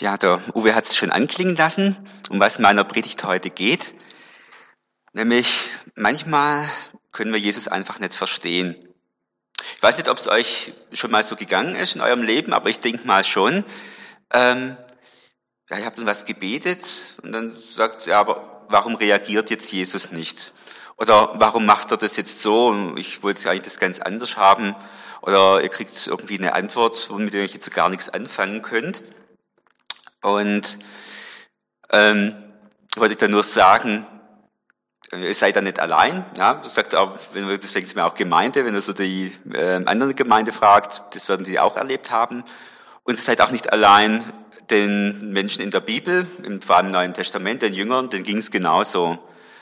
Ja, der Uwe hat es schon anklingen lassen, um was in meiner Predigt heute geht. Nämlich, manchmal können wir Jesus einfach nicht verstehen. Ich weiß nicht, ob es euch schon mal so gegangen ist in eurem Leben, aber ich denke mal schon. Ähm, ja, ich habe dann was gebetet und dann sagt, ja, aber warum reagiert jetzt Jesus nicht? Oder warum macht er das jetzt so? Ich wollte eigentlich das ganz anders haben. Oder ihr kriegt irgendwie eine Antwort, womit ihr jetzt so gar nichts anfangen könnt. Und ähm, wollte ich dann nur sagen, ihr seid da nicht allein. Ja, das sagt auch, wenn wir, deswegen sind wir auch Gemeinde, wenn ihr so die äh, andere Gemeinde fragt, das werden die auch erlebt haben. Und ihr seid auch nicht allein den Menschen in der Bibel, im, vor allem im Neuen Testament, den Jüngern, denen ging es genauso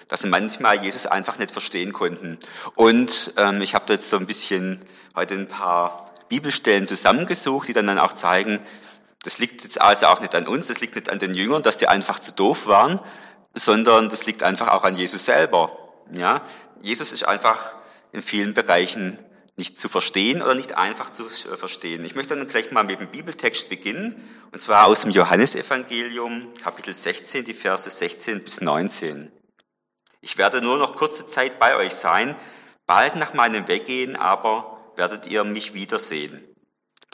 dass sie manchmal Jesus einfach nicht verstehen konnten. Und ähm, ich habe jetzt so ein bisschen heute ein paar Bibelstellen zusammengesucht, die dann, dann auch zeigen, das liegt jetzt also auch nicht an uns, das liegt nicht an den Jüngern, dass die einfach zu doof waren, sondern das liegt einfach auch an Jesus selber. Ja, Jesus ist einfach in vielen Bereichen nicht zu verstehen oder nicht einfach zu äh, verstehen. Ich möchte dann gleich mal mit dem Bibeltext beginnen, und zwar aus dem Johannesevangelium, Kapitel 16, die Verse 16 bis 19. Ich werde nur noch kurze Zeit bei euch sein, bald nach meinem Weggehen aber werdet ihr mich wiedersehen.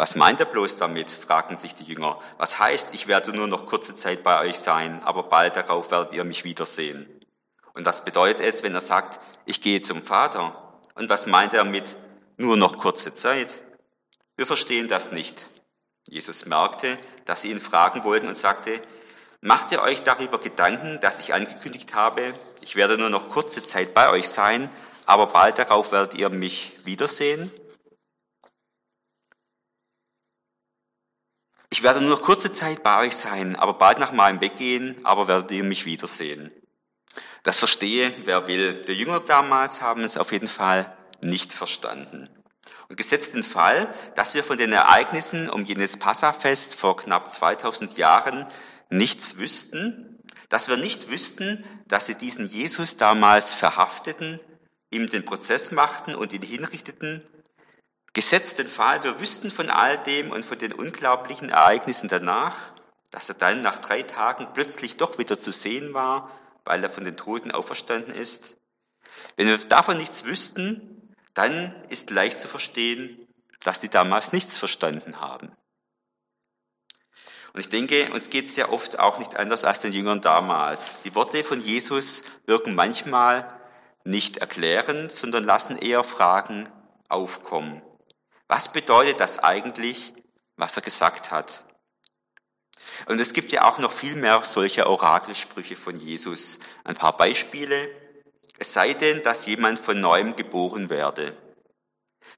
Was meint er bloß damit? fragten sich die Jünger. Was heißt, ich werde nur noch kurze Zeit bei euch sein, aber bald darauf werdet ihr mich wiedersehen? Und was bedeutet es, wenn er sagt, ich gehe zum Vater? Und was meint er mit nur noch kurze Zeit? Wir verstehen das nicht. Jesus merkte, dass sie ihn fragen wollten und sagte, Macht ihr euch darüber Gedanken, dass ich angekündigt habe, ich werde nur noch kurze Zeit bei euch sein, aber bald darauf werdet ihr mich wiedersehen? Ich werde nur noch kurze Zeit bei euch sein, aber bald nach meinem Weggehen, aber werdet ihr mich wiedersehen. Das verstehe, wer will. Die Jünger damals haben es auf jeden Fall nicht verstanden. Und gesetzt den Fall, dass wir von den Ereignissen um jenes Passafest vor knapp 2000 Jahren nichts wüssten, dass wir nicht wüssten, dass sie diesen Jesus damals verhafteten, ihm den Prozess machten und ihn hinrichteten. Gesetzt den Fall, wir wüssten von all dem und von den unglaublichen Ereignissen danach, dass er dann nach drei Tagen plötzlich doch wieder zu sehen war, weil er von den Toten auferstanden ist. Wenn wir davon nichts wüssten, dann ist leicht zu verstehen, dass die damals nichts verstanden haben. Und ich denke, uns geht es ja oft auch nicht anders als den Jüngern damals. Die Worte von Jesus wirken manchmal nicht erklärend, sondern lassen eher Fragen aufkommen. Was bedeutet das eigentlich, was er gesagt hat? Und es gibt ja auch noch viel mehr solcher Orakelsprüche von Jesus. Ein paar Beispiele. Es sei denn, dass jemand von neuem geboren werde.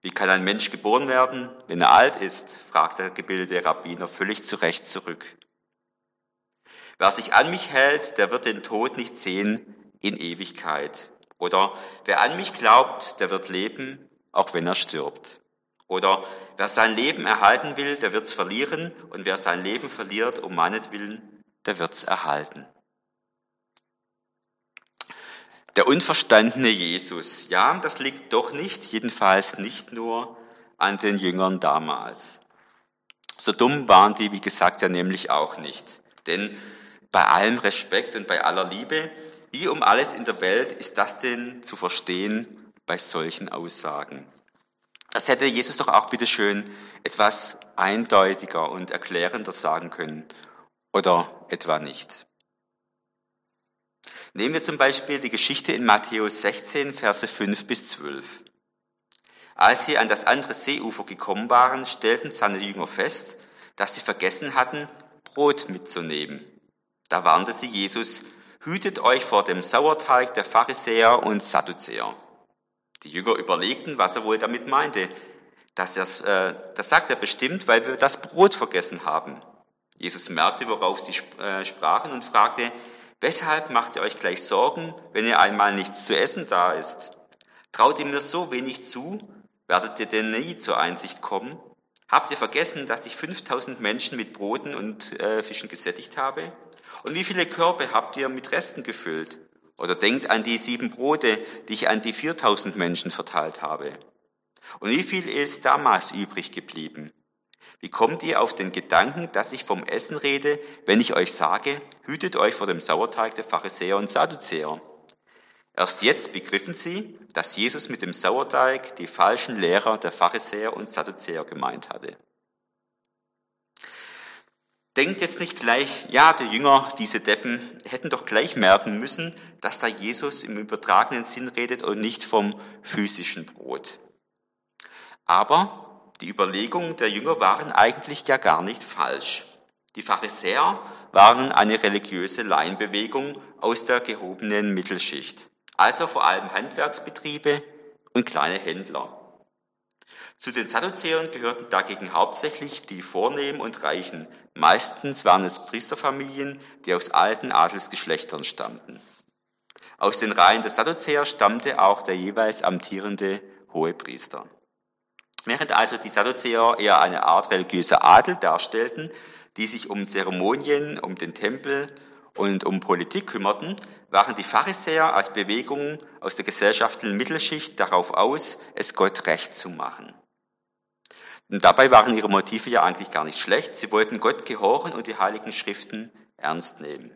Wie kann ein Mensch geboren werden, wenn er alt ist? fragt der gebildete Rabbiner völlig zu Recht zurück. Wer sich an mich hält, der wird den Tod nicht sehen in Ewigkeit. Oder wer an mich glaubt, der wird leben, auch wenn er stirbt. Oder wer sein Leben erhalten will, der wird's verlieren. Und wer sein Leben verliert um meinetwillen, der wird's erhalten. Der unverstandene Jesus, ja, das liegt doch nicht, jedenfalls nicht nur an den Jüngern damals. So dumm waren die, wie gesagt, ja nämlich auch nicht. Denn bei allem Respekt und bei aller Liebe, wie um alles in der Welt ist das denn zu verstehen bei solchen Aussagen? Das hätte Jesus doch auch bitteschön etwas eindeutiger und erklärender sagen können. Oder etwa nicht. Nehmen wir zum Beispiel die Geschichte in Matthäus 16, Verse 5 bis 12. Als sie an das andere Seeufer gekommen waren, stellten seine Jünger fest, dass sie vergessen hatten, Brot mitzunehmen. Da warnte sie Jesus, hütet euch vor dem Sauerteig der Pharisäer und Sadduzäer. Die Jünger überlegten, was er wohl damit meinte. Das, äh, das sagt er bestimmt, weil wir das Brot vergessen haben. Jesus merkte, worauf sie äh, sprachen und fragte, Weshalb macht ihr euch gleich Sorgen, wenn ihr einmal nichts zu essen da ist? Traut ihr mir so wenig zu, werdet ihr denn nie zur Einsicht kommen? Habt ihr vergessen, dass ich 5000 Menschen mit Broten und äh, Fischen gesättigt habe? Und wie viele Körbe habt ihr mit Resten gefüllt? Oder denkt an die sieben Brote, die ich an die 4000 Menschen verteilt habe. Und wie viel ist damals übrig geblieben? Wie kommt ihr auf den Gedanken, dass ich vom Essen rede, wenn ich euch sage, hütet euch vor dem Sauerteig der Pharisäer und Sadduzäer? Erst jetzt begriffen sie, dass Jesus mit dem Sauerteig die falschen Lehrer der Pharisäer und Sadduzäer gemeint hatte. Denkt jetzt nicht gleich, ja, die Jünger, diese Deppen, hätten doch gleich merken müssen, dass da Jesus im übertragenen Sinn redet und nicht vom physischen Brot. Aber die Überlegungen der Jünger waren eigentlich ja gar nicht falsch. Die Pharisäer waren eine religiöse Laienbewegung aus der gehobenen Mittelschicht, also vor allem Handwerksbetriebe und kleine Händler. Zu den Sadduzäern gehörten dagegen hauptsächlich die Vornehmen und Reichen. Meistens waren es Priesterfamilien, die aus alten Adelsgeschlechtern stammten. Aus den Reihen der Sadduzäer stammte auch der jeweils amtierende Hohepriester. Während also die Sadduzäer eher eine Art religiöser Adel darstellten, die sich um Zeremonien, um den Tempel und um Politik kümmerten, waren die Pharisäer als Bewegung aus der gesellschaftlichen Mittelschicht darauf aus, es Gott recht zu machen. Und dabei waren ihre Motive ja eigentlich gar nicht schlecht. Sie wollten Gott gehorchen und die heiligen Schriften ernst nehmen.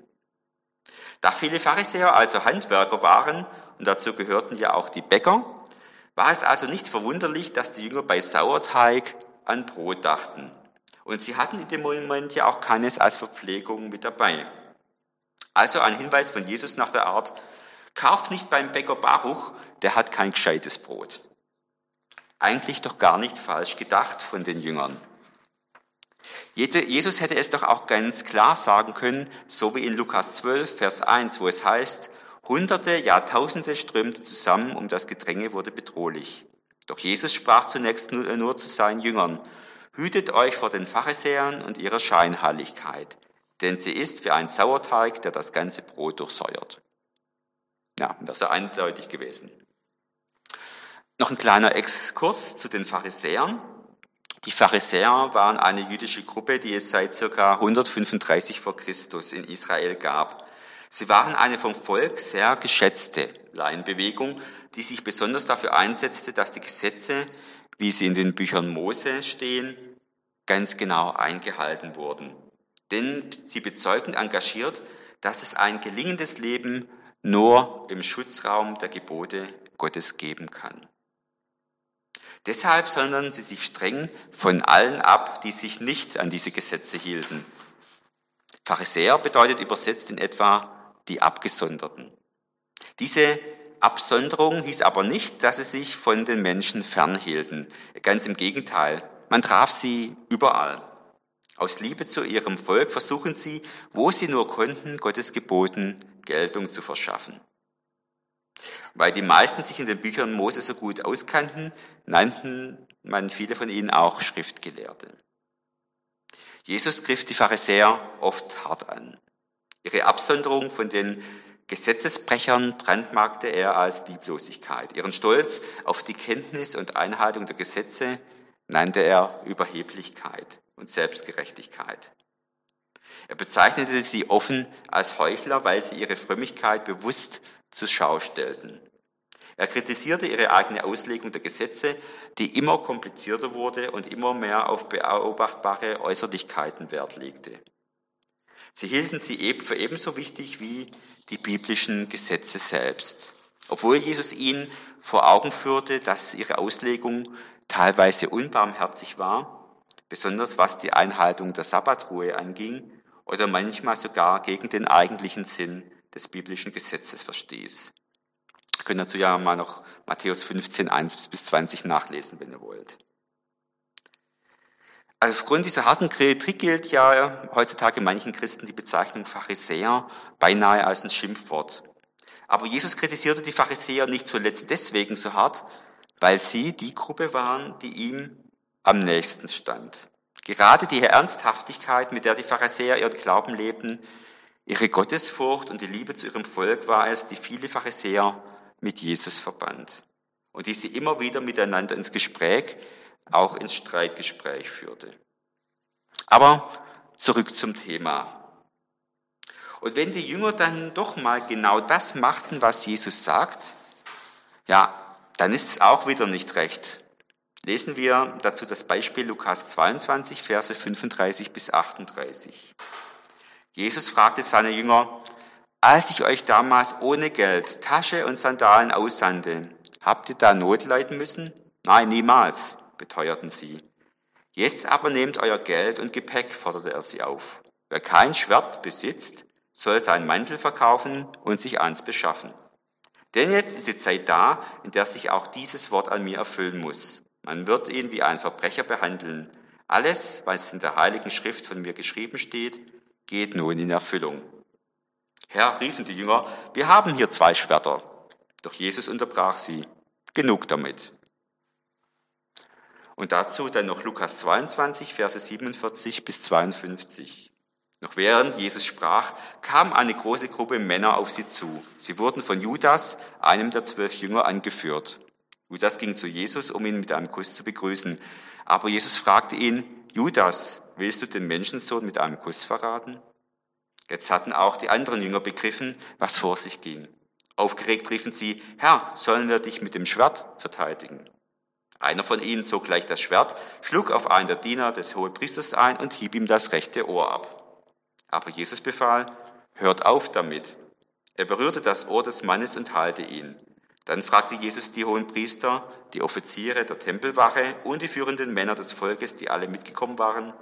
Da viele Pharisäer also Handwerker waren, und dazu gehörten ja auch die Bäcker, war es also nicht verwunderlich, dass die Jünger bei Sauerteig an Brot dachten. Und sie hatten in dem Moment ja auch keines als Verpflegung mit dabei. Also ein Hinweis von Jesus nach der Art, kauft nicht beim Bäcker Baruch, der hat kein gescheites Brot. Eigentlich doch gar nicht falsch gedacht von den Jüngern. Jesus hätte es doch auch ganz klar sagen können, so wie in Lukas 12, Vers 1, wo es heißt, Hunderte, Jahrtausende strömten zusammen und das Gedränge wurde bedrohlich. Doch Jesus sprach zunächst nur, nur zu seinen Jüngern, Hütet euch vor den Pharisäern und ihrer Scheinheiligkeit, denn sie ist wie ein Sauerteig, der das ganze Brot durchsäuert. Ja, das ist eindeutig gewesen. Noch ein kleiner Exkurs zu den Pharisäern. Die Pharisäer waren eine jüdische Gruppe, die es seit circa 135 vor Christus in Israel gab. Sie waren eine vom Volk sehr geschätzte Laienbewegung, die sich besonders dafür einsetzte, dass die Gesetze, wie sie in den Büchern Mose stehen, ganz genau eingehalten wurden. Denn sie bezeugten engagiert, dass es ein gelingendes Leben nur im Schutzraum der Gebote Gottes geben kann. Deshalb sondern sie sich streng von allen ab, die sich nicht an diese Gesetze hielten. Pharisäer bedeutet übersetzt in etwa die Abgesonderten. Diese Absonderung hieß aber nicht, dass sie sich von den Menschen fernhielten. Ganz im Gegenteil, man traf sie überall. Aus Liebe zu ihrem Volk versuchen sie, wo sie nur konnten, Gottes Geboten Geltung zu verschaffen. Weil die meisten sich in den Büchern Mose so gut auskannten, nannten man viele von ihnen auch Schriftgelehrte. Jesus griff die Pharisäer oft hart an. Ihre Absonderung von den Gesetzesbrechern brandmarkte er als Lieblosigkeit. Ihren Stolz auf die Kenntnis und Einhaltung der Gesetze nannte er Überheblichkeit und Selbstgerechtigkeit. Er bezeichnete sie offen als Heuchler, weil sie ihre Frömmigkeit bewusst zur Schau stellten. Er kritisierte ihre eigene Auslegung der Gesetze, die immer komplizierter wurde und immer mehr auf beobachtbare Äußerlichkeiten Wert legte. Sie hielten sie für ebenso wichtig wie die biblischen Gesetze selbst. Obwohl Jesus ihnen vor Augen führte, dass ihre Auslegung teilweise unbarmherzig war, besonders was die Einhaltung der Sabbatruhe anging oder manchmal sogar gegen den eigentlichen Sinn des biblischen Gesetzes verstieß. Ihr könnt dazu ja mal noch Matthäus 15, 1 bis 20 nachlesen, wenn ihr wollt. Also aufgrund dieser harten Kritik gilt ja heutzutage manchen Christen die Bezeichnung Pharisäer beinahe als ein Schimpfwort. Aber Jesus kritisierte die Pharisäer nicht zuletzt deswegen so hart, weil sie die Gruppe waren, die ihm am nächsten stand. Gerade die Ernsthaftigkeit, mit der die Pharisäer ihren Glauben lebten, ihre Gottesfurcht und die Liebe zu ihrem Volk war es, die viele Pharisäer mit Jesus verband und die sie immer wieder miteinander ins Gespräch auch ins Streitgespräch führte. Aber zurück zum Thema. Und wenn die Jünger dann doch mal genau das machten, was Jesus sagt, ja, dann ist es auch wieder nicht recht. Lesen wir dazu das Beispiel Lukas 22, Verse 35 bis 38. Jesus fragte seine Jünger, als ich euch damals ohne Geld, Tasche und Sandalen aussandte, habt ihr da Not leiden müssen? Nein, niemals, beteuerten sie. Jetzt aber nehmt euer Geld und Gepäck, forderte er sie auf. Wer kein Schwert besitzt, soll seinen Mantel verkaufen und sich eins beschaffen. Denn jetzt ist die Zeit da, in der sich auch dieses Wort an mir erfüllen muss. Man wird ihn wie ein Verbrecher behandeln. Alles, was in der Heiligen Schrift von mir geschrieben steht, geht nun in Erfüllung. Herr, riefen die Jünger, wir haben hier zwei Schwerter. Doch Jesus unterbrach sie. Genug damit. Und dazu dann noch Lukas 22, Verse 47 bis 52. Noch während Jesus sprach, kam eine große Gruppe Männer auf sie zu. Sie wurden von Judas, einem der zwölf Jünger, angeführt. Judas ging zu Jesus, um ihn mit einem Kuss zu begrüßen. Aber Jesus fragte ihn, Judas, willst du den Menschensohn mit einem Kuss verraten? Jetzt hatten auch die anderen Jünger begriffen, was vor sich ging. Aufgeregt riefen sie, Herr, sollen wir dich mit dem Schwert verteidigen? Einer von ihnen zog gleich das Schwert, schlug auf einen der Diener des Hohepriesters ein und hieb ihm das rechte Ohr ab. Aber Jesus befahl, hört auf damit. Er berührte das Ohr des Mannes und heilte ihn. Dann fragte Jesus die hohen Priester, die Offiziere der Tempelwache und die führenden Männer des Volkes, die alle mitgekommen waren,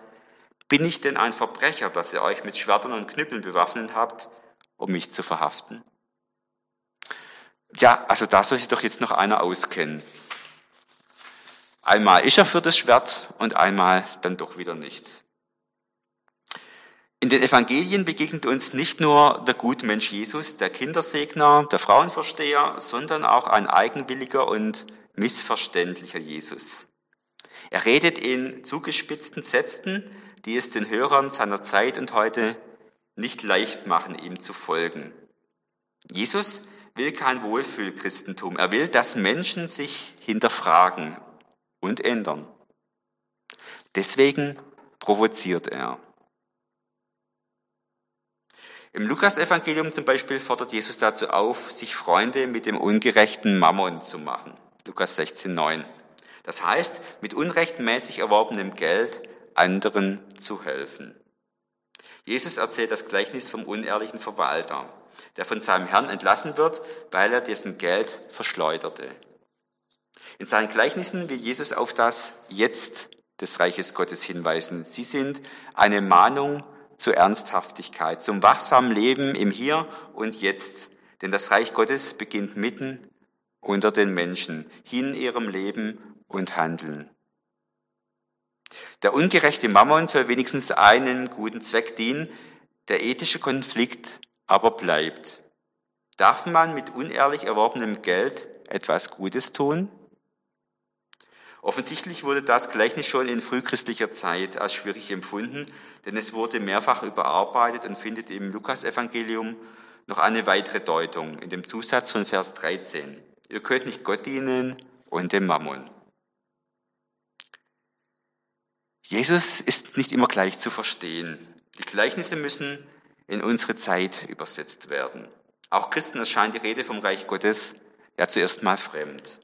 bin ich denn ein Verbrecher, dass ihr euch mit Schwertern und Knüppeln bewaffnet habt, um mich zu verhaften? Ja, also da soll sich doch jetzt noch einer auskennen. Einmal ist er für das Schwert und einmal dann doch wieder nicht. In den Evangelien begegnet uns nicht nur der Gutmensch Jesus, der Kindersegner, der Frauenversteher, sondern auch ein eigenwilliger und missverständlicher Jesus. Er redet in zugespitzten Sätzen, die es den Hörern seiner Zeit und heute nicht leicht machen, ihm zu folgen. Jesus will kein Wohlfühlchristentum. Er will, dass Menschen sich hinterfragen und ändern. Deswegen provoziert er. Im Lukasevangelium zum Beispiel fordert Jesus dazu auf, sich Freunde mit dem ungerechten Mammon zu machen. Lukas 16, 9. Das heißt, mit unrechtmäßig erworbenem Geld anderen zu helfen. Jesus erzählt das Gleichnis vom unehrlichen Verwalter, der von seinem Herrn entlassen wird, weil er dessen Geld verschleuderte. In seinen Gleichnissen will Jesus auf das Jetzt des Reiches Gottes hinweisen. Sie sind eine Mahnung zur Ernsthaftigkeit, zum wachsamen Leben im Hier und Jetzt. Denn das Reich Gottes beginnt mitten unter den Menschen, hin ihrem Leben und Handeln. Der ungerechte Mammon soll wenigstens einen guten Zweck dienen, der ethische Konflikt aber bleibt. Darf man mit unehrlich erworbenem Geld etwas Gutes tun? Offensichtlich wurde das Gleichnis schon in frühchristlicher Zeit als schwierig empfunden, denn es wurde mehrfach überarbeitet und findet im Lukasevangelium noch eine weitere Deutung in dem Zusatz von Vers 13. Ihr könnt nicht Gott dienen und dem Mammon. Jesus ist nicht immer gleich zu verstehen. Die Gleichnisse müssen in unsere Zeit übersetzt werden. Auch Christen erscheint die Rede vom Reich Gottes ja zuerst mal fremd.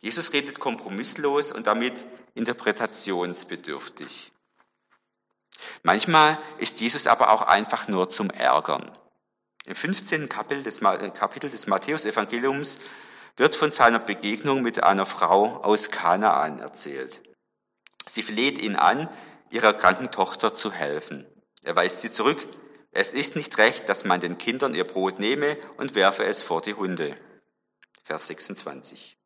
Jesus redet kompromisslos und damit interpretationsbedürftig. Manchmal ist Jesus aber auch einfach nur zum Ärgern. Im 15. Kapitel des, Kapitel des Matthäus-Evangeliums wird von seiner Begegnung mit einer Frau aus Kanaan erzählt. Sie fleht ihn an, ihrer kranken Tochter zu helfen. Er weist sie zurück. Es ist nicht recht, dass man den Kindern ihr Brot nehme und werfe es vor die Hunde. Vers 26.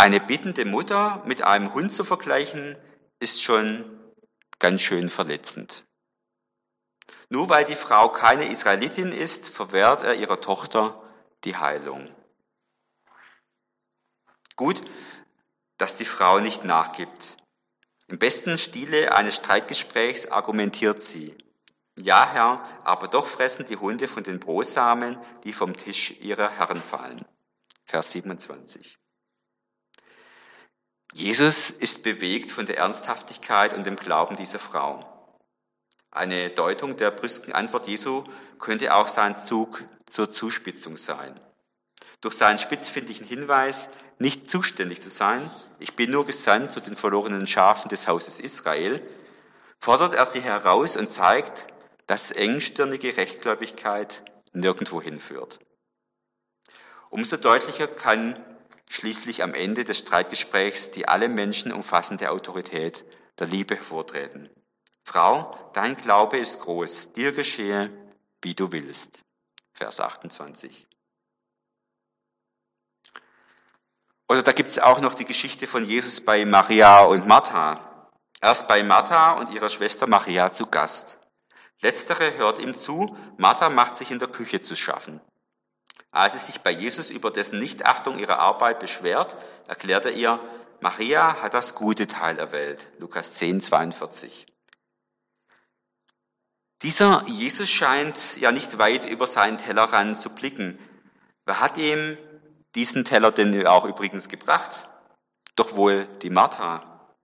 Eine bittende Mutter mit einem Hund zu vergleichen, ist schon ganz schön verletzend. Nur weil die Frau keine Israelitin ist, verwehrt er ihrer Tochter die Heilung. Gut, dass die Frau nicht nachgibt. Im besten Stile eines Streitgesprächs argumentiert sie. Ja, Herr, aber doch fressen die Hunde von den Brosamen, die vom Tisch ihrer Herren fallen. Vers 27. Jesus ist bewegt von der Ernsthaftigkeit und dem Glauben dieser Frau. Eine Deutung der brüsken Antwort Jesu könnte auch sein Zug zur Zuspitzung sein. Durch seinen spitzfindigen Hinweis nicht zuständig zu sein, ich bin nur gesandt zu den verlorenen Schafen des Hauses Israel, fordert er sie heraus und zeigt, dass engstirnige Rechtgläubigkeit nirgendwo hinführt. Umso deutlicher kann schließlich am Ende des Streitgesprächs die alle Menschen umfassende Autorität der Liebe hervortreten. Frau, dein Glaube ist groß, dir geschehe, wie du willst. Vers 28. Oder da gibt es auch noch die Geschichte von Jesus bei Maria und Martha. Erst bei Martha und ihrer Schwester Maria zu Gast. Letztere hört ihm zu, Martha macht sich in der Küche zu schaffen. Als sie sich bei Jesus über dessen Nichtachtung ihrer Arbeit beschwert, erklärt er ihr, Maria hat das gute Teil erwählt. Lukas 10, 42. Dieser Jesus scheint ja nicht weit über seinen Tellerrand zu blicken. Wer hat ihm diesen Teller denn auch übrigens gebracht? Doch wohl die Martha.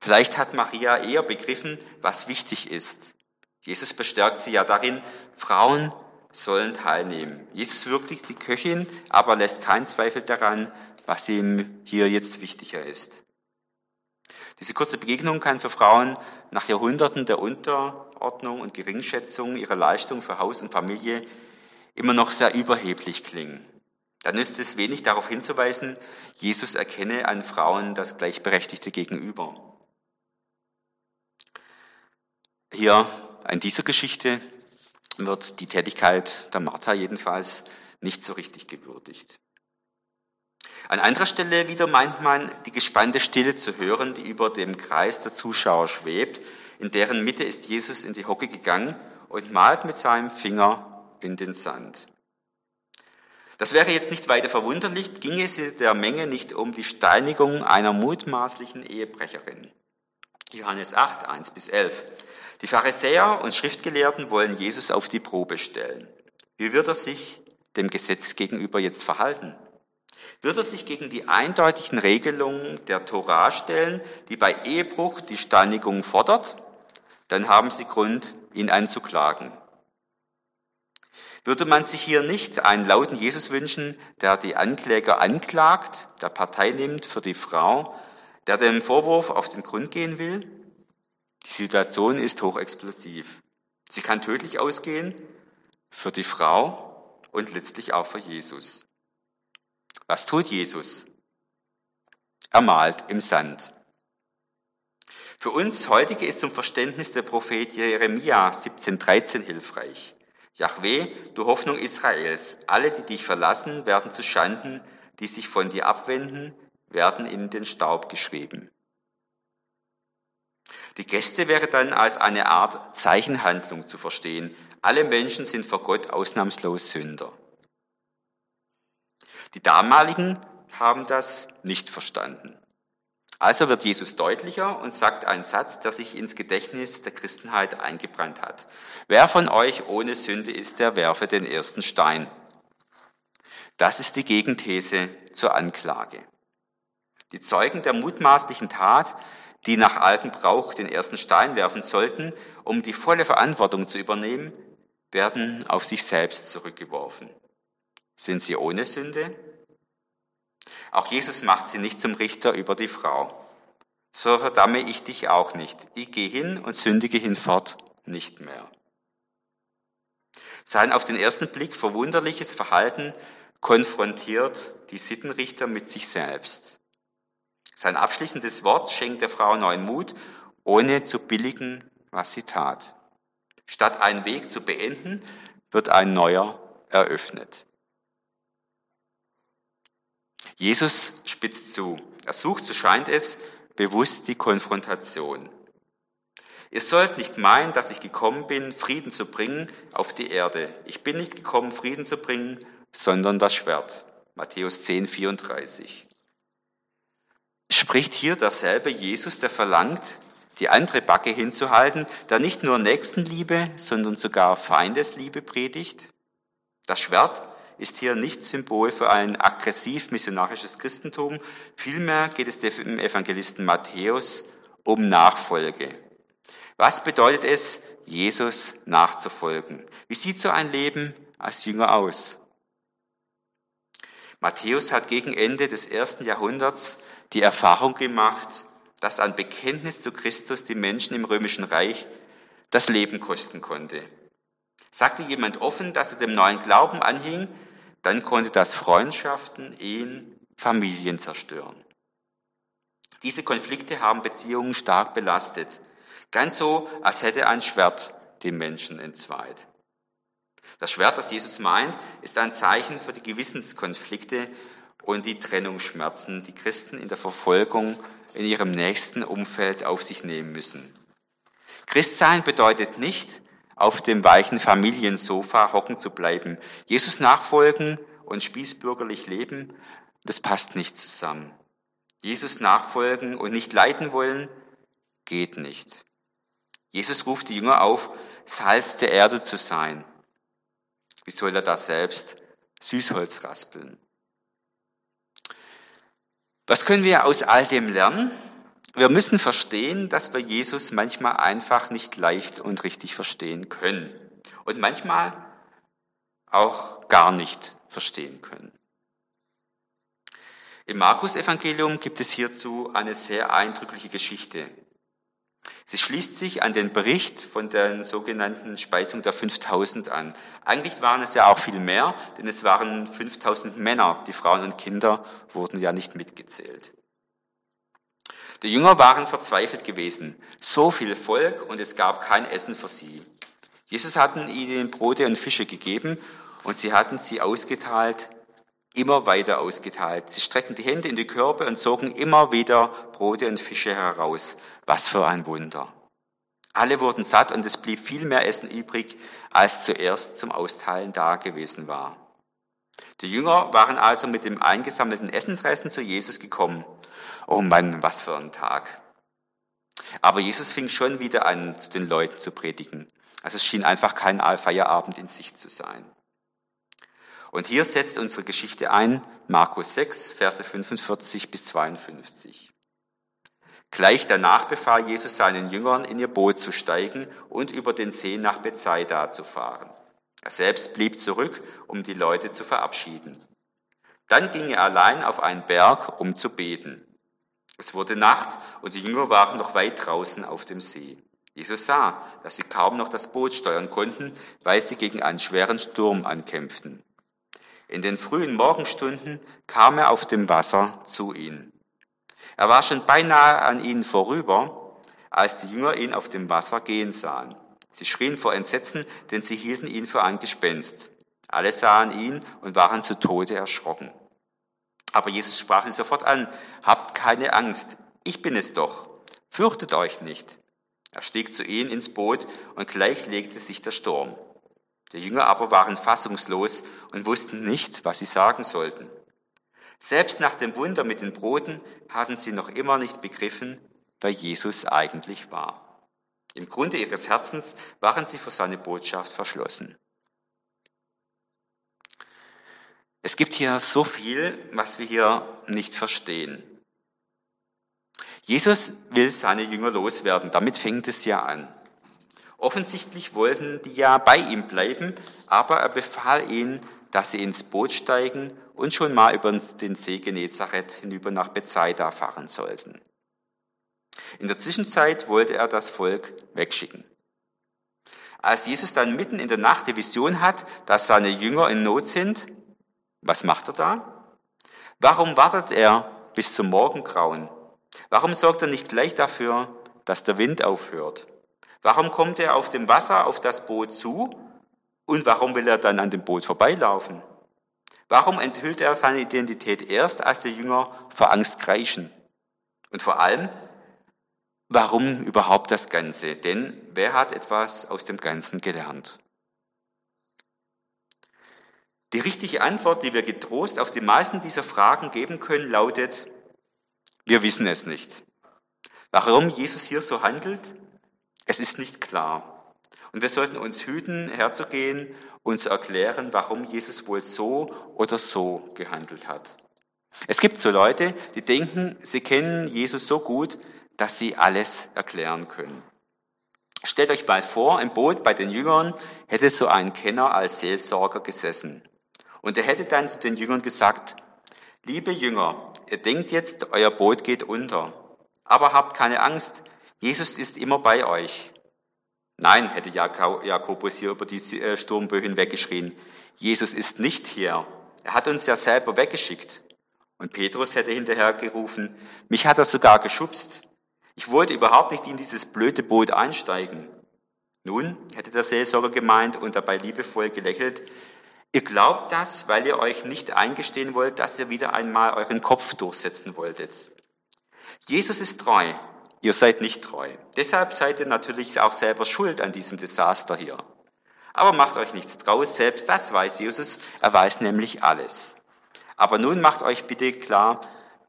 Vielleicht hat Maria eher begriffen, was wichtig ist. Jesus bestärkt sie ja darin, Frauen sollen teilnehmen. Jesus würdigt die Köchin, aber lässt keinen Zweifel daran, was ihm hier jetzt wichtiger ist. Diese kurze Begegnung kann für Frauen nach Jahrhunderten der Unterordnung und Geringschätzung ihrer Leistung für Haus und Familie immer noch sehr überheblich klingen. Da nützt es wenig darauf hinzuweisen, Jesus erkenne an Frauen das gleichberechtigte Gegenüber. Hier in dieser Geschichte wird die Tätigkeit der Martha jedenfalls nicht so richtig gewürdigt. An anderer Stelle wieder meint man, die gespannte Stille zu hören, die über dem Kreis der Zuschauer schwebt. In deren Mitte ist Jesus in die Hocke gegangen und malt mit seinem Finger in den Sand. Das wäre jetzt nicht weiter verwunderlich, ginge es der Menge nicht um die Steinigung einer mutmaßlichen Ehebrecherin. Johannes 8, 1 bis 11. Die Pharisäer und Schriftgelehrten wollen Jesus auf die Probe stellen. Wie wird er sich dem Gesetz gegenüber jetzt verhalten? Wird er sich gegen die eindeutigen Regelungen der Torah stellen, die bei Ehebruch die Steinigung fordert? Dann haben sie Grund, ihn anzuklagen. Würde man sich hier nicht einen lauten Jesus wünschen, der die Ankläger anklagt, der Partei nimmt für die Frau, der dem Vorwurf auf den Grund gehen will? Die Situation ist hochexplosiv. Sie kann tödlich ausgehen für die Frau und letztlich auch für Jesus. Was tut Jesus? Er malt im Sand. Für uns heutige ist zum Verständnis der Prophet Jeremia 17,13 hilfreich. Jahweh, du Hoffnung Israels, alle, die dich verlassen, werden zu Schanden, die sich von dir abwenden, werden in den Staub geschrieben. Die Gäste wäre dann als eine Art Zeichenhandlung zu verstehen. Alle Menschen sind vor Gott ausnahmslos Sünder. Die damaligen haben das nicht verstanden. Also wird Jesus deutlicher und sagt einen Satz, der sich ins Gedächtnis der Christenheit eingebrannt hat. Wer von euch ohne Sünde ist, der werfe den ersten Stein. Das ist die Gegenthese zur Anklage. Die Zeugen der mutmaßlichen Tat die nach altem Brauch den ersten Stein werfen sollten, um die volle Verantwortung zu übernehmen, werden auf sich selbst zurückgeworfen. Sind sie ohne Sünde? Auch Jesus macht sie nicht zum Richter über die Frau. So verdamme ich dich auch nicht. Ich gehe hin und sündige hinfort nicht mehr. Sein auf den ersten Blick verwunderliches Verhalten konfrontiert die Sittenrichter mit sich selbst. Sein abschließendes Wort schenkt der Frau neuen Mut, ohne zu billigen, was sie tat. Statt einen Weg zu beenden, wird ein neuer eröffnet. Jesus spitzt zu. Er sucht, so scheint es, bewusst die Konfrontation. Ihr sollt nicht meinen, dass ich gekommen bin, Frieden zu bringen auf die Erde. Ich bin nicht gekommen, Frieden zu bringen, sondern das Schwert. Matthäus 10, 34 spricht hier derselbe Jesus, der verlangt, die andere Backe hinzuhalten, der nicht nur Nächstenliebe, sondern sogar Feindesliebe predigt? Das Schwert ist hier nicht Symbol für ein aggressiv missionarisches Christentum, vielmehr geht es dem Evangelisten Matthäus um Nachfolge. Was bedeutet es, Jesus nachzufolgen? Wie sieht so ein Leben als Jünger aus? Matthäus hat gegen Ende des ersten Jahrhunderts die Erfahrung gemacht, dass ein Bekenntnis zu Christus die Menschen im römischen Reich das Leben kosten konnte. Sagte jemand offen, dass er dem neuen Glauben anhing, dann konnte das Freundschaften, Ehen, Familien zerstören. Diese Konflikte haben Beziehungen stark belastet. Ganz so, als hätte ein Schwert die Menschen entzweit. Das Schwert, das Jesus meint, ist ein Zeichen für die Gewissenskonflikte und die Trennungsschmerzen, die Christen in der Verfolgung in ihrem nächsten Umfeld auf sich nehmen müssen. Christsein bedeutet nicht, auf dem weichen Familiensofa hocken zu bleiben. Jesus nachfolgen und spießbürgerlich leben, das passt nicht zusammen. Jesus nachfolgen und nicht leiden wollen, geht nicht. Jesus ruft die Jünger auf, Salz der Erde zu sein. Wie soll er da selbst Süßholz raspeln? Was können wir aus all dem lernen? Wir müssen verstehen, dass wir Jesus manchmal einfach nicht leicht und richtig verstehen können und manchmal auch gar nicht verstehen können. Im Markus-Evangelium gibt es hierzu eine sehr eindrückliche Geschichte. Sie schließt sich an den Bericht von der sogenannten Speisung der 5000 an. Eigentlich waren es ja auch viel mehr, denn es waren 5000 Männer. Die Frauen und Kinder wurden ja nicht mitgezählt. Die Jünger waren verzweifelt gewesen. So viel Volk und es gab kein Essen für sie. Jesus hatten ihnen Brote und Fische gegeben und sie hatten sie ausgeteilt immer weiter ausgeteilt. Sie streckten die Hände in die Körbe und zogen immer wieder Brote und Fische heraus. Was für ein Wunder. Alle wurden satt und es blieb viel mehr Essen übrig, als zuerst zum Austeilen da gewesen war. Die Jünger waren also mit dem eingesammelten Essensresten zu Jesus gekommen. Oh Mann, was für ein Tag. Aber Jesus fing schon wieder an, zu den Leuten zu predigen. Also es schien einfach kein Feierabend in Sicht zu sein. Und hier setzt unsere Geschichte ein, Markus 6, Verse 45 bis 52. Gleich danach befahl Jesus seinen Jüngern, in ihr Boot zu steigen und über den See nach Bethsaida zu fahren. Er selbst blieb zurück, um die Leute zu verabschieden. Dann ging er allein auf einen Berg, um zu beten. Es wurde Nacht und die Jünger waren noch weit draußen auf dem See. Jesus sah, dass sie kaum noch das Boot steuern konnten, weil sie gegen einen schweren Sturm ankämpften. In den frühen Morgenstunden kam er auf dem Wasser zu ihnen. Er war schon beinahe an ihnen vorüber, als die Jünger ihn auf dem Wasser gehen sahen. Sie schrien vor Entsetzen, denn sie hielten ihn für ein Gespenst. Alle sahen ihn und waren zu Tode erschrocken. Aber Jesus sprach sie sofort an, habt keine Angst, ich bin es doch, fürchtet euch nicht. Er stieg zu ihnen ins Boot und gleich legte sich der Sturm. Die Jünger aber waren fassungslos und wussten nicht, was sie sagen sollten. Selbst nach dem Wunder mit den Broten hatten sie noch immer nicht begriffen, wer Jesus eigentlich war. Im Grunde ihres Herzens waren sie für seine Botschaft verschlossen. Es gibt hier so viel, was wir hier nicht verstehen. Jesus will seine Jünger loswerden. Damit fängt es ja an. Offensichtlich wollten die ja bei ihm bleiben, aber er befahl ihnen, dass sie ins Boot steigen und schon mal über den See Genezareth hinüber nach Bethsaida fahren sollten. In der Zwischenzeit wollte er das Volk wegschicken. Als Jesus dann mitten in der Nacht die Vision hat, dass seine Jünger in Not sind, was macht er da? Warum wartet er bis zum Morgengrauen? Warum sorgt er nicht gleich dafür, dass der Wind aufhört? Warum kommt er auf dem Wasser auf das Boot zu und warum will er dann an dem Boot vorbeilaufen? Warum enthüllt er seine Identität erst, als die Jünger vor Angst kreischen? Und vor allem, warum überhaupt das Ganze? Denn wer hat etwas aus dem Ganzen gelernt? Die richtige Antwort, die wir getrost auf die meisten dieser Fragen geben können, lautet, wir wissen es nicht. Warum Jesus hier so handelt, es ist nicht klar. Und wir sollten uns hüten, herzugehen und zu erklären, warum Jesus wohl so oder so gehandelt hat. Es gibt so Leute, die denken, sie kennen Jesus so gut, dass sie alles erklären können. Stellt euch mal vor, im Boot bei den Jüngern hätte so ein Kenner als Seelsorger gesessen. Und er hätte dann zu den Jüngern gesagt, Liebe Jünger, ihr denkt jetzt, euer Boot geht unter. Aber habt keine Angst, Jesus ist immer bei euch. Nein, hätte Jakobus hier über die äh, Sturmböe hinweggeschrien. Jesus ist nicht hier. Er hat uns ja selber weggeschickt. Und Petrus hätte hinterher gerufen, mich hat er sogar geschubst. Ich wollte überhaupt nicht in dieses blöde Boot einsteigen. Nun, hätte der Seelsorger gemeint und dabei liebevoll gelächelt, ihr glaubt das, weil ihr euch nicht eingestehen wollt, dass ihr wieder einmal euren Kopf durchsetzen wolltet. Jesus ist treu, ihr seid nicht treu. Deshalb seid ihr natürlich auch selber schuld an diesem Desaster hier. Aber macht euch nichts draus, selbst das weiß Jesus, er weiß nämlich alles. Aber nun macht euch bitte klar,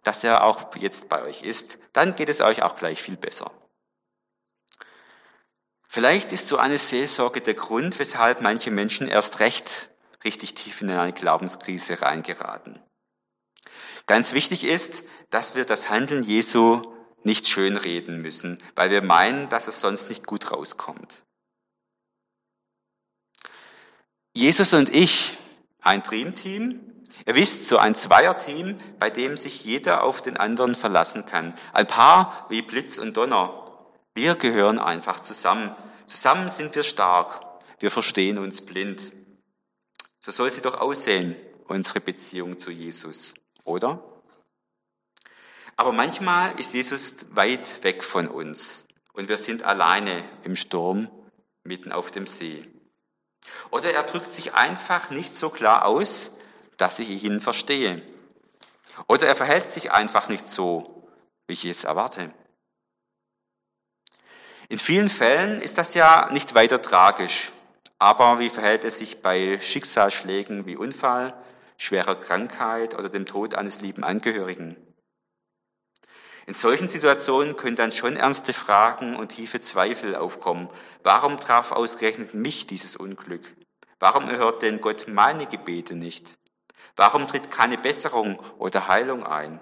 dass er auch jetzt bei euch ist, dann geht es euch auch gleich viel besser. Vielleicht ist so eine Seelsorge der Grund, weshalb manche Menschen erst recht richtig tief in eine Glaubenskrise reingeraten. Ganz wichtig ist, dass wir das Handeln Jesu nicht schönreden müssen, weil wir meinen, dass es sonst nicht gut rauskommt. Jesus und ich, ein Dreamteam, Ihr wisst, so ein Zweierteam, bei dem sich jeder auf den anderen verlassen kann. Ein Paar wie Blitz und Donner. Wir gehören einfach zusammen. Zusammen sind wir stark. Wir verstehen uns blind. So soll sie doch aussehen, unsere Beziehung zu Jesus, oder? Aber manchmal ist Jesus weit weg von uns und wir sind alleine im Sturm mitten auf dem See. Oder er drückt sich einfach nicht so klar aus, dass ich ihn verstehe. Oder er verhält sich einfach nicht so, wie ich es erwarte. In vielen Fällen ist das ja nicht weiter tragisch. Aber wie verhält es sich bei Schicksalsschlägen wie Unfall, schwerer Krankheit oder dem Tod eines lieben Angehörigen? In solchen Situationen können dann schon ernste Fragen und tiefe Zweifel aufkommen. Warum traf ausgerechnet mich dieses Unglück? Warum erhört denn Gott meine Gebete nicht? Warum tritt keine Besserung oder Heilung ein?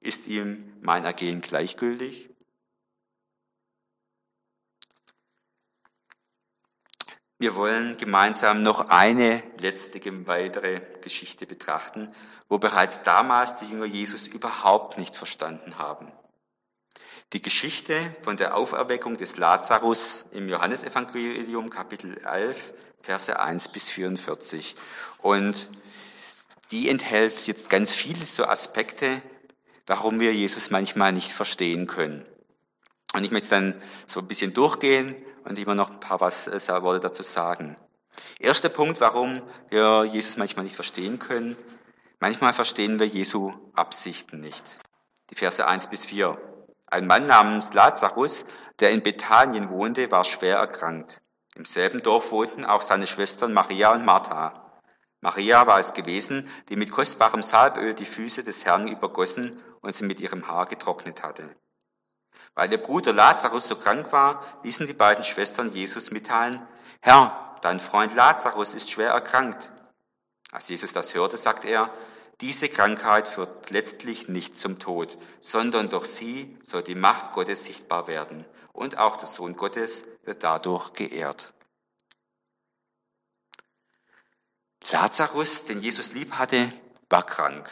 Ist ihm mein Ergehen gleichgültig? Wir wollen gemeinsam noch eine letzte weitere Geschichte betrachten, wo bereits damals die Jünger Jesus überhaupt nicht verstanden haben. Die Geschichte von der Auferweckung des Lazarus im Johannesevangelium Kapitel 11, Verse 1 bis 44. Und die enthält jetzt ganz viele so Aspekte, warum wir Jesus manchmal nicht verstehen können. Und ich möchte dann so ein bisschen durchgehen und immer noch ein paar was, äh, Worte dazu sagen. Erster Punkt, warum wir Jesus manchmal nicht verstehen können. Manchmal verstehen wir Jesu Absichten nicht. Die Verse 1 bis 4. Ein Mann namens Lazarus, der in Bethanien wohnte, war schwer erkrankt. Im selben Dorf wohnten auch seine Schwestern Maria und Martha. Maria war es gewesen, die mit kostbarem Salböl die Füße des Herrn übergossen und sie mit ihrem Haar getrocknet hatte. Weil ihr Bruder Lazarus so krank war, ließen die beiden Schwestern Jesus mitteilen, Herr, dein Freund Lazarus ist schwer erkrankt. Als Jesus das hörte, sagte er, diese Krankheit führt letztlich nicht zum Tod, sondern durch sie soll die Macht Gottes sichtbar werden und auch der Sohn Gottes wird dadurch geehrt. Lazarus, den Jesus lieb hatte, war krank.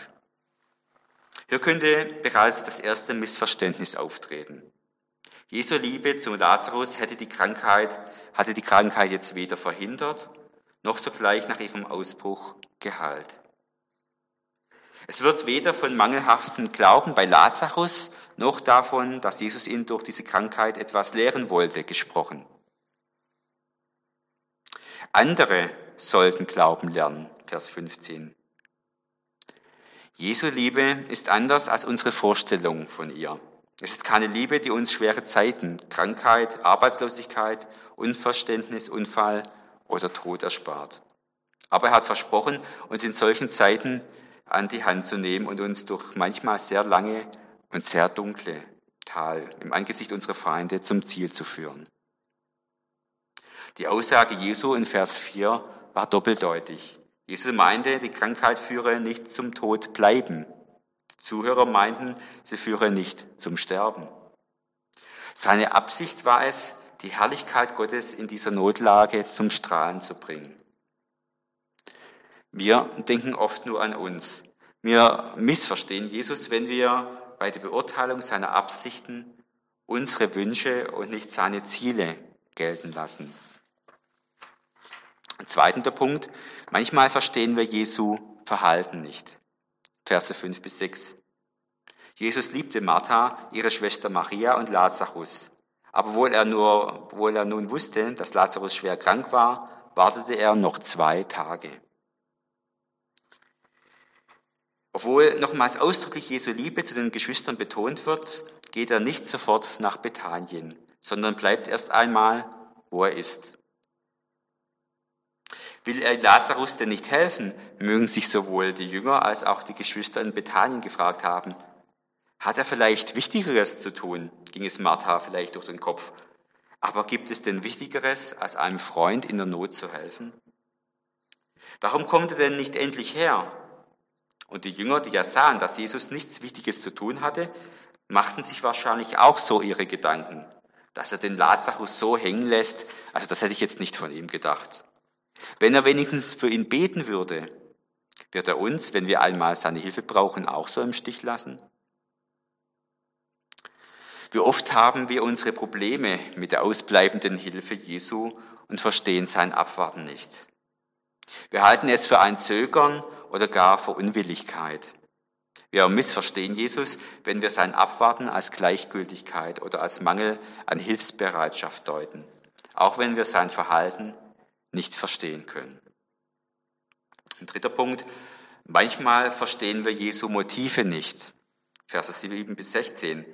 Hier könnte bereits das erste Missverständnis auftreten. Jesu Liebe zu Lazarus hätte die Krankheit, hatte die Krankheit jetzt weder verhindert, noch sogleich nach ihrem Ausbruch geheilt. Es wird weder von mangelhaftem Glauben bei Lazarus, noch davon, dass Jesus ihn durch diese Krankheit etwas lehren wollte, gesprochen. Andere sollten Glauben lernen. Vers 15. Jesu Liebe ist anders als unsere Vorstellung von ihr. Es ist keine Liebe, die uns schwere Zeiten, Krankheit, Arbeitslosigkeit, Unverständnis, Unfall oder Tod erspart. Aber er hat versprochen, uns in solchen Zeiten an die Hand zu nehmen und uns durch manchmal sehr lange und sehr dunkle Tal im Angesicht unserer Feinde zum Ziel zu führen. Die Aussage Jesu in Vers 4 war doppeldeutig. Jesus meinte, die Krankheit führe nicht zum Tod bleiben. Die Zuhörer meinten, sie führe nicht zum Sterben. Seine Absicht war es, die Herrlichkeit Gottes in dieser Notlage zum Strahlen zu bringen. Wir denken oft nur an uns. Wir missverstehen Jesus, wenn wir bei der Beurteilung seiner Absichten unsere Wünsche und nicht seine Ziele gelten lassen. Zweiter Punkt, manchmal verstehen wir Jesu Verhalten nicht. Verse 5 bis 6. Jesus liebte Martha, ihre Schwester Maria und Lazarus. Aber obwohl er, nur, obwohl er nun wusste, dass Lazarus schwer krank war, wartete er noch zwei Tage. Obwohl nochmals ausdrücklich Jesu Liebe zu den Geschwistern betont wird, geht er nicht sofort nach Bethanien, sondern bleibt erst einmal, wo er ist. Will er Lazarus denn nicht helfen, mögen sich sowohl die Jünger als auch die Geschwister in Bethanien gefragt haben. Hat er vielleicht Wichtigeres zu tun, ging es Martha vielleicht durch den Kopf. Aber gibt es denn Wichtigeres, als einem Freund in der Not zu helfen? Warum kommt er denn nicht endlich her? Und die Jünger, die ja sahen, dass Jesus nichts Wichtiges zu tun hatte, machten sich wahrscheinlich auch so ihre Gedanken, dass er den Lazarus so hängen lässt. Also das hätte ich jetzt nicht von ihm gedacht. Wenn er wenigstens für ihn beten würde, wird er uns, wenn wir einmal seine Hilfe brauchen, auch so im Stich lassen? Wie oft haben wir unsere Probleme mit der ausbleibenden Hilfe Jesu und verstehen sein Abwarten nicht. Wir halten es für ein Zögern oder gar für Unwilligkeit. Wir missverstehen Jesus, wenn wir sein Abwarten als Gleichgültigkeit oder als Mangel an Hilfsbereitschaft deuten, auch wenn wir sein Verhalten nicht verstehen können. Ein dritter Punkt, manchmal verstehen wir Jesu Motive nicht. Verse 7 bis 16.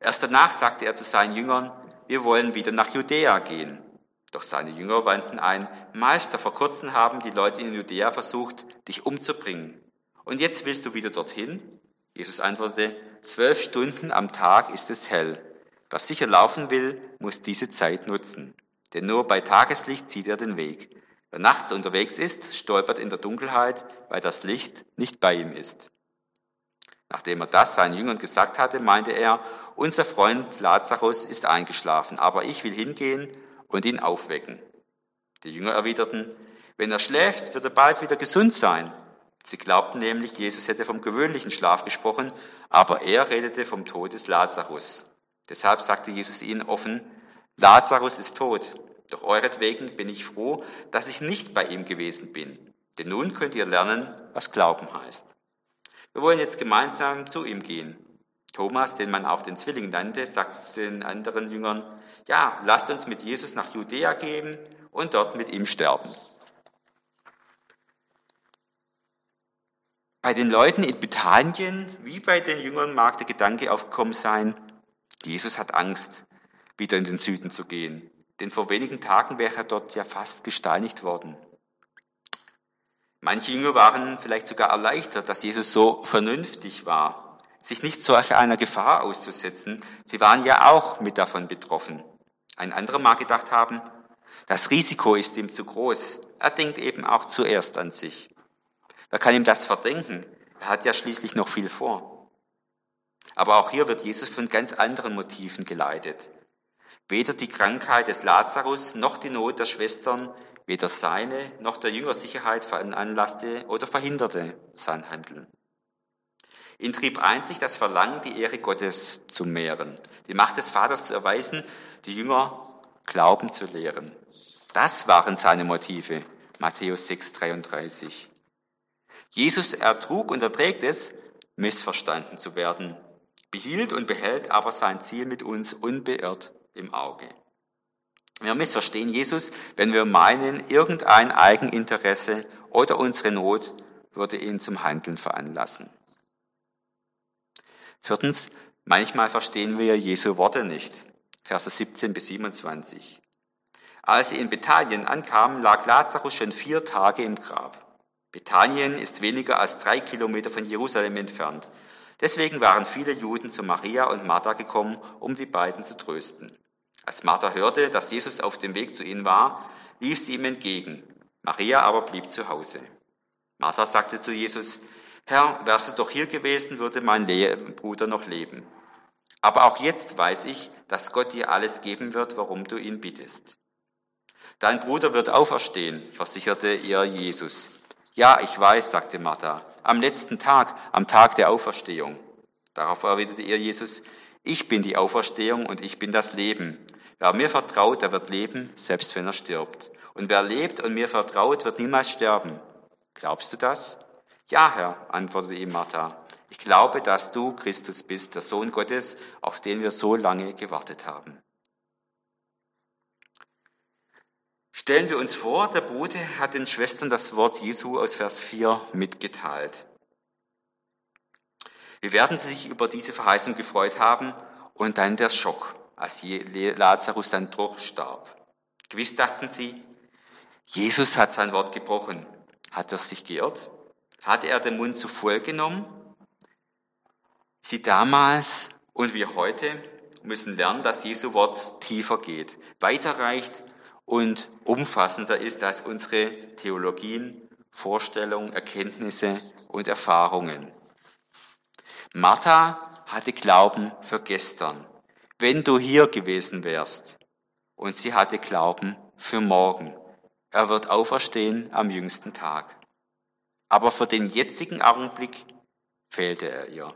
Erst danach sagte er zu seinen Jüngern, wir wollen wieder nach Judäa gehen. Doch seine Jünger wandten ein, Meister, vor kurzem haben die Leute in Judäa versucht, dich umzubringen. Und jetzt willst du wieder dorthin? Jesus antwortete, zwölf Stunden am Tag ist es hell. Wer sicher laufen will, muss diese Zeit nutzen. Denn nur bei Tageslicht sieht er den Weg. Wer nachts unterwegs ist, stolpert in der Dunkelheit, weil das Licht nicht bei ihm ist. Nachdem er das seinen Jüngern gesagt hatte, meinte er, unser Freund Lazarus ist eingeschlafen, aber ich will hingehen und ihn aufwecken. Die Jünger erwiderten, wenn er schläft, wird er bald wieder gesund sein. Sie glaubten nämlich, Jesus hätte vom gewöhnlichen Schlaf gesprochen, aber er redete vom Tod des Lazarus. Deshalb sagte Jesus ihnen offen, Lazarus ist tot, doch euretwegen bin ich froh, dass ich nicht bei ihm gewesen bin. Denn nun könnt ihr lernen, was Glauben heißt. Wir wollen jetzt gemeinsam zu ihm gehen. Thomas, den man auch den Zwilling nannte, sagte zu den anderen Jüngern, ja, lasst uns mit Jesus nach Judäa gehen und dort mit ihm sterben. Bei den Leuten in Bethanien, wie bei den Jüngern, mag der Gedanke aufgekommen sein, Jesus hat Angst, wieder in den Süden zu gehen. Denn vor wenigen Tagen wäre er dort ja fast gesteinigt worden. Manche Jünger waren vielleicht sogar erleichtert, dass Jesus so vernünftig war, sich nicht solch einer Gefahr auszusetzen. Sie waren ja auch mit davon betroffen. Ein anderer mag gedacht haben, das Risiko ist ihm zu groß. Er denkt eben auch zuerst an sich. Wer kann ihm das verdenken? Er hat ja schließlich noch viel vor. Aber auch hier wird Jesus von ganz anderen Motiven geleitet. Weder die Krankheit des Lazarus noch die Not der Schwestern weder seine noch der Jünger Sicherheit veranlasste oder verhinderte sein Handeln. Ihn trieb einzig das Verlangen, die Ehre Gottes zu mehren, die Macht des Vaters zu erweisen, die Jünger Glauben zu lehren. Das waren seine Motive. Matthäus 6, 33. Jesus ertrug und erträgt es, missverstanden zu werden, behielt und behält aber sein Ziel mit uns unbeirrt im Auge. Wir missverstehen Jesus, wenn wir meinen, irgendein Eigeninteresse oder unsere Not würde ihn zum Handeln veranlassen. Viertens, manchmal verstehen wir Jesu Worte nicht. Verse 17 bis 27. Als sie in Bethanien ankamen, lag Lazarus schon vier Tage im Grab. Bethanien ist weniger als drei Kilometer von Jerusalem entfernt. Deswegen waren viele Juden zu Maria und Martha gekommen, um die beiden zu trösten. Als Martha hörte, dass Jesus auf dem Weg zu ihnen war, lief sie ihm entgegen. Maria aber blieb zu Hause. Martha sagte zu Jesus, Herr, wärst du doch hier gewesen, würde mein Bruder noch leben. Aber auch jetzt weiß ich, dass Gott dir alles geben wird, warum du ihn bittest. Dein Bruder wird auferstehen, versicherte ihr Jesus. Ja, ich weiß, sagte Martha, am letzten Tag, am Tag der Auferstehung. Darauf erwiderte ihr Jesus, ich bin die Auferstehung und ich bin das Leben. Wer mir vertraut, der wird leben, selbst wenn er stirbt. Und wer lebt und mir vertraut, wird niemals sterben. Glaubst du das? Ja, Herr, antwortete ihm Martha. Ich glaube, dass du Christus bist, der Sohn Gottes, auf den wir so lange gewartet haben. Stellen wir uns vor, der Bote hat den Schwestern das Wort Jesu aus Vers 4 mitgeteilt. Wie werden sie sich über diese Verheißung gefreut haben und dann der Schock, als Lazarus dann durchstarb. Gewiss dachten sie, Jesus hat sein Wort gebrochen. Hat er sich geirrt? Hatte er den Mund zu voll genommen? Sie damals und wir heute müssen lernen, dass Jesu Wort tiefer geht, weiterreicht und umfassender ist als unsere Theologien, Vorstellungen, Erkenntnisse und Erfahrungen. Martha hatte Glauben für gestern, wenn du hier gewesen wärst. Und sie hatte Glauben für morgen. Er wird auferstehen am jüngsten Tag. Aber für den jetzigen Augenblick fehlte er ihr.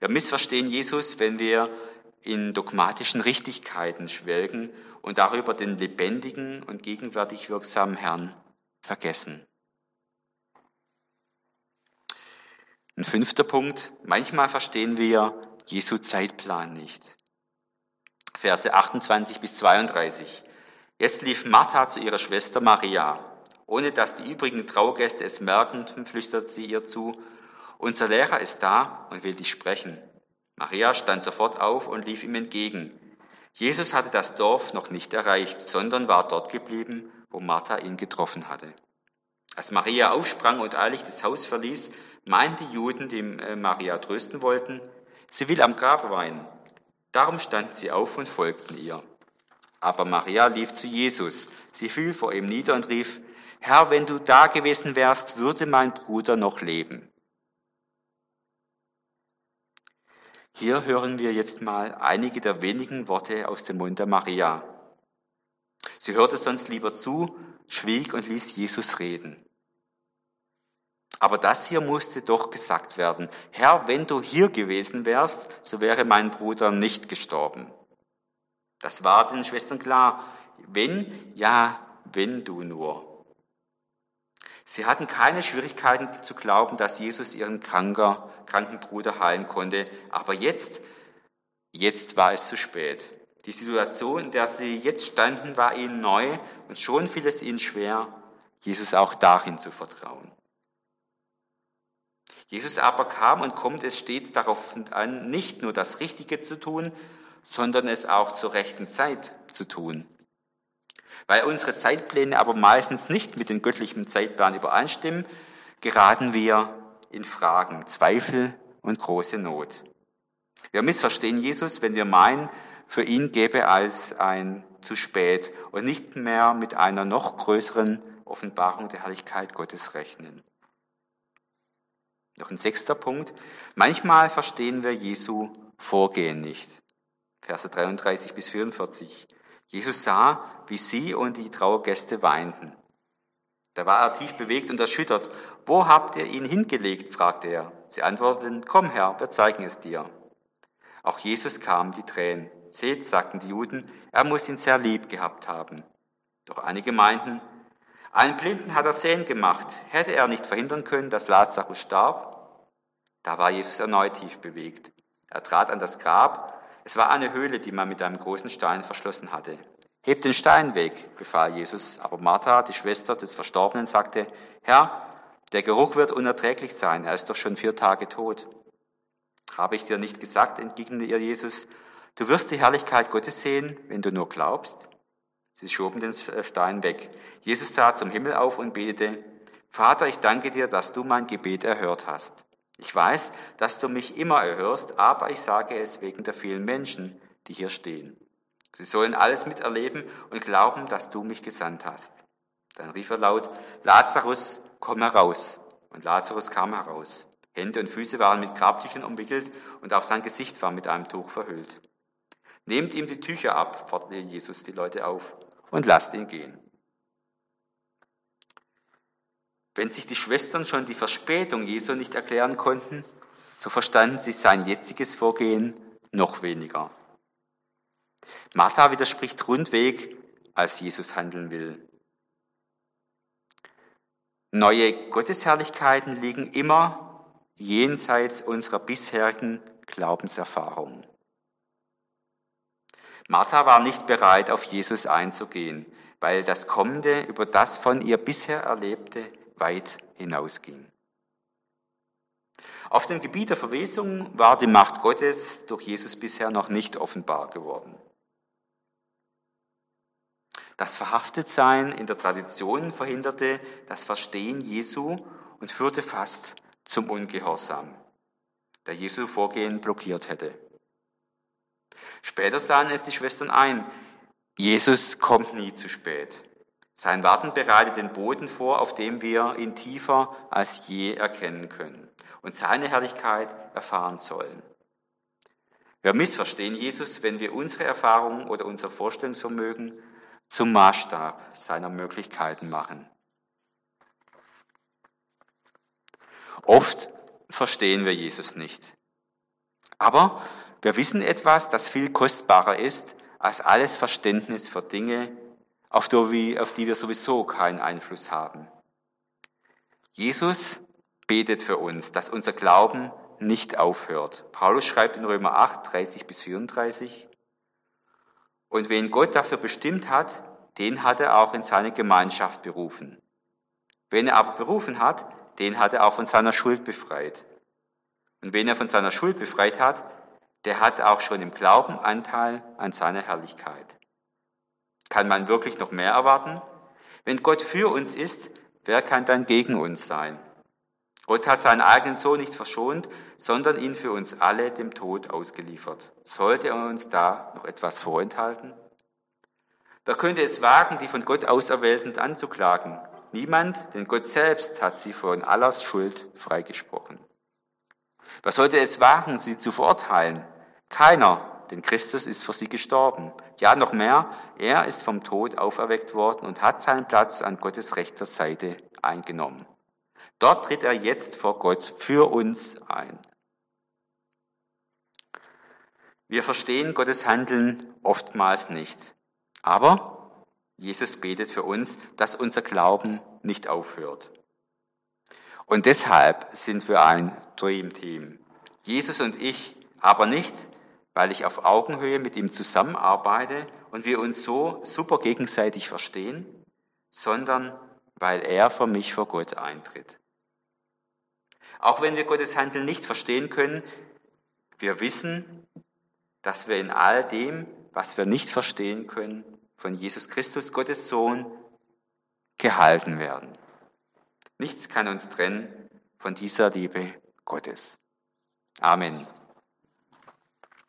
Wir missverstehen Jesus, wenn wir in dogmatischen Richtigkeiten schwelgen und darüber den lebendigen und gegenwärtig wirksamen Herrn vergessen. Ein fünfter Punkt. Manchmal verstehen wir Jesu Zeitplan nicht. Verse 28 bis 32. Jetzt lief Martha zu ihrer Schwester Maria. Ohne dass die übrigen Traugäste es merken, flüstert sie ihr zu, unser Lehrer ist da und will dich sprechen. Maria stand sofort auf und lief ihm entgegen. Jesus hatte das Dorf noch nicht erreicht, sondern war dort geblieben, wo Martha ihn getroffen hatte. Als Maria aufsprang und eilig das Haus verließ, meinten die Juden, die äh, Maria trösten wollten, sie will am Grab weinen. Darum standen sie auf und folgten ihr. Aber Maria lief zu Jesus. Sie fiel vor ihm nieder und rief, Herr, wenn du da gewesen wärst, würde mein Bruder noch leben. Hier hören wir jetzt mal einige der wenigen Worte aus dem Mund der Maria. Sie hörte sonst lieber zu, schwieg und ließ Jesus reden. Aber das hier musste doch gesagt werden. Herr, wenn du hier gewesen wärst, so wäre mein Bruder nicht gestorben. Das war den Schwestern klar. Wenn, ja, wenn du nur. Sie hatten keine Schwierigkeiten zu glauben, dass Jesus ihren kranker, kranken Bruder heilen konnte. Aber jetzt, jetzt war es zu spät. Die Situation, in der sie jetzt standen, war ihnen neu und schon fiel es ihnen schwer, Jesus auch darin zu vertrauen. Jesus aber kam und kommt es stets darauf an, nicht nur das Richtige zu tun, sondern es auch zur rechten Zeit zu tun. Weil unsere Zeitpläne aber meistens nicht mit dem göttlichen Zeitplan übereinstimmen, geraten wir in Fragen, Zweifel und große Not. Wir missverstehen Jesus, wenn wir meinen, für ihn gäbe als ein zu spät und nicht mehr mit einer noch größeren Offenbarung der Herrlichkeit Gottes rechnen. Noch ein sechster Punkt. Manchmal verstehen wir Jesu Vorgehen nicht. Verse 33 bis 44. Jesus sah, wie sie und die Trauergäste weinten. Da war er tief bewegt und erschüttert. Wo habt ihr ihn hingelegt? fragte er. Sie antworteten, komm Herr, wir zeigen es dir. Auch Jesus kam die Tränen. Seht, sagten die Juden, er muss ihn sehr lieb gehabt haben. Doch einige meinten, einen Blinden hat er sehen gemacht. Hätte er nicht verhindern können, dass Lazarus starb? Da war Jesus erneut tief bewegt. Er trat an das Grab. Es war eine Höhle, die man mit einem großen Stein verschlossen hatte. Hebt den Stein weg, befahl Jesus. Aber Martha, die Schwester des Verstorbenen, sagte, Herr, der Geruch wird unerträglich sein. Er ist doch schon vier Tage tot. Habe ich dir nicht gesagt, entgegnete ihr Jesus, du wirst die Herrlichkeit Gottes sehen, wenn du nur glaubst? Sie schoben den Stein weg. Jesus sah zum Himmel auf und betete, Vater, ich danke dir, dass du mein Gebet erhört hast. Ich weiß, dass du mich immer erhörst, aber ich sage es wegen der vielen Menschen, die hier stehen. Sie sollen alles miterleben und glauben, dass du mich gesandt hast. Dann rief er laut, Lazarus, komm heraus. Und Lazarus kam heraus. Hände und Füße waren mit Grabtüchern umwickelt und auch sein Gesicht war mit einem Tuch verhüllt. Nehmt ihm die Tücher ab, forderte Jesus die Leute auf und lasst ihn gehen. Wenn sich die Schwestern schon die Verspätung Jesu nicht erklären konnten, so verstanden sie sein jetziges Vorgehen noch weniger. Martha widerspricht rundweg, als Jesus handeln will. Neue Gottesherrlichkeiten liegen immer jenseits unserer bisherigen Glaubenserfahrung. Martha war nicht bereit, auf Jesus einzugehen, weil das Kommende über das von ihr bisher Erlebte weit hinausging. Auf dem Gebiet der Verwesung war die Macht Gottes durch Jesus bisher noch nicht offenbar geworden. Das Verhaftetsein in der Tradition verhinderte das Verstehen Jesu und führte fast zum Ungehorsam, der Jesu Vorgehen blockiert hätte. Später sahen es die Schwestern ein, Jesus kommt nie zu spät. Sein Warten bereitet den Boden vor, auf dem wir ihn tiefer als je erkennen können und seine Herrlichkeit erfahren sollen. Wir missverstehen Jesus, wenn wir unsere Erfahrungen oder unser Vorstellungsvermögen zum Maßstab seiner Möglichkeiten machen. Oft verstehen wir Jesus nicht. Aber wir wissen etwas, das viel kostbarer ist als alles Verständnis für Dinge, auf die, wir sowieso keinen Einfluss haben. Jesus betet für uns, dass unser Glauben nicht aufhört. Paulus schreibt in Römer 8, 30 bis 34, und wen Gott dafür bestimmt hat, den hat er auch in seine Gemeinschaft berufen. Wen er aber berufen hat, den hat er auch von seiner Schuld befreit. Und wen er von seiner Schuld befreit hat, der hat auch schon im Glauben Anteil an seiner Herrlichkeit. Kann man wirklich noch mehr erwarten? Wenn Gott für uns ist, wer kann dann gegen uns sein? Gott hat seinen eigenen Sohn nicht verschont, sondern ihn für uns alle dem Tod ausgeliefert. Sollte er uns da noch etwas vorenthalten? Wer könnte es wagen, die von Gott Auserwählten anzuklagen? Niemand, denn Gott selbst hat sie von aller Schuld freigesprochen. Wer sollte es wagen, sie zu verurteilen? Keiner, denn Christus ist für sie gestorben. Ja, noch mehr, er ist vom Tod auferweckt worden und hat seinen Platz an Gottes rechter Seite eingenommen. Dort tritt er jetzt vor Gott für uns ein. Wir verstehen Gottes Handeln oftmals nicht. Aber Jesus betet für uns, dass unser Glauben nicht aufhört. Und deshalb sind wir ein Dream Team. Jesus und ich, aber nicht, weil ich auf Augenhöhe mit ihm zusammenarbeite und wir uns so super gegenseitig verstehen, sondern weil er für mich vor Gott eintritt. Auch wenn wir Gottes Handeln nicht verstehen können, wir wissen, dass wir in all dem, was wir nicht verstehen können, von Jesus Christus, Gottes Sohn, gehalten werden. Nichts kann uns trennen von dieser Liebe Gottes. Amen.